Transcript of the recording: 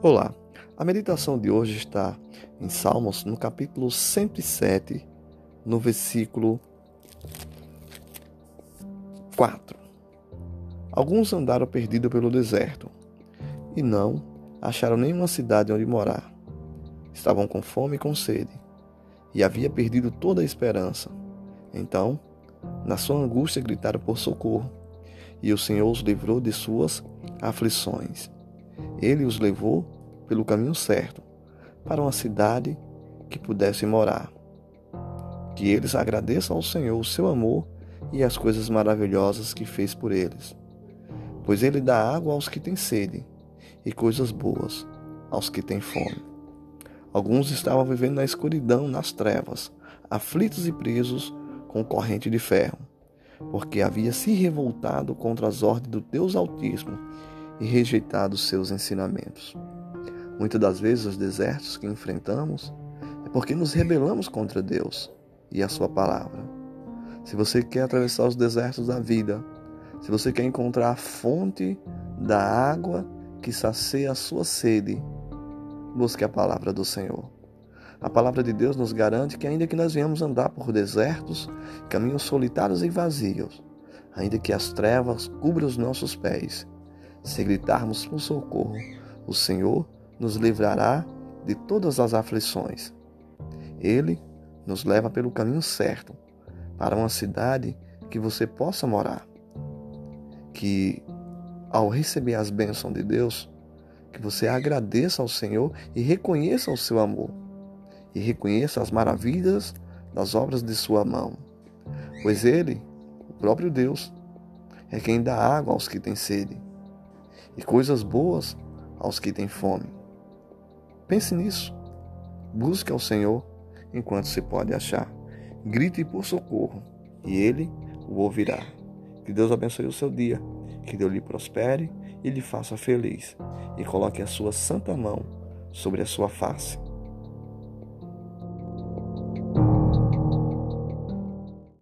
Olá, a meditação de hoje está em Salmos, no capítulo 107, no versículo 4. Alguns andaram perdidos pelo deserto e não acharam nenhuma cidade onde morar. Estavam com fome e com sede e havia perdido toda a esperança. Então, na sua angústia, gritaram por socorro e o Senhor os livrou de suas aflições. Ele os levou pelo caminho certo para uma cidade que pudessem morar. Que eles agradeçam ao Senhor o seu amor e as coisas maravilhosas que fez por eles. Pois ele dá água aos que têm sede e coisas boas aos que têm fome. Alguns estavam vivendo na escuridão, nas trevas, aflitos e presos com corrente de ferro, porque havia se revoltado contra as ordens do Deus Altíssimo e rejeitado seus ensinamentos. Muitas das vezes os desertos que enfrentamos é porque nos rebelamos contra Deus e a sua palavra. Se você quer atravessar os desertos da vida, se você quer encontrar a fonte da água que sacia a sua sede, busque a palavra do Senhor. A palavra de Deus nos garante que, ainda que nós venhamos andar por desertos, caminhos solitários e vazios, ainda que as trevas cubram os nossos pés, se gritarmos por socorro, o Senhor nos livrará de todas as aflições. Ele nos leva pelo caminho certo para uma cidade que você possa morar. Que ao receber as bênçãos de Deus, que você agradeça ao Senhor e reconheça o seu amor e reconheça as maravilhas das obras de sua mão. Pois ele, o próprio Deus, é quem dá água aos que têm sede e coisas boas aos que têm fome. Pense nisso. Busque ao Senhor enquanto se pode achar. Grite por socorro e Ele o ouvirá. Que Deus abençoe o seu dia, que Deus lhe prospere e lhe faça feliz, e coloque a sua santa mão sobre a sua face.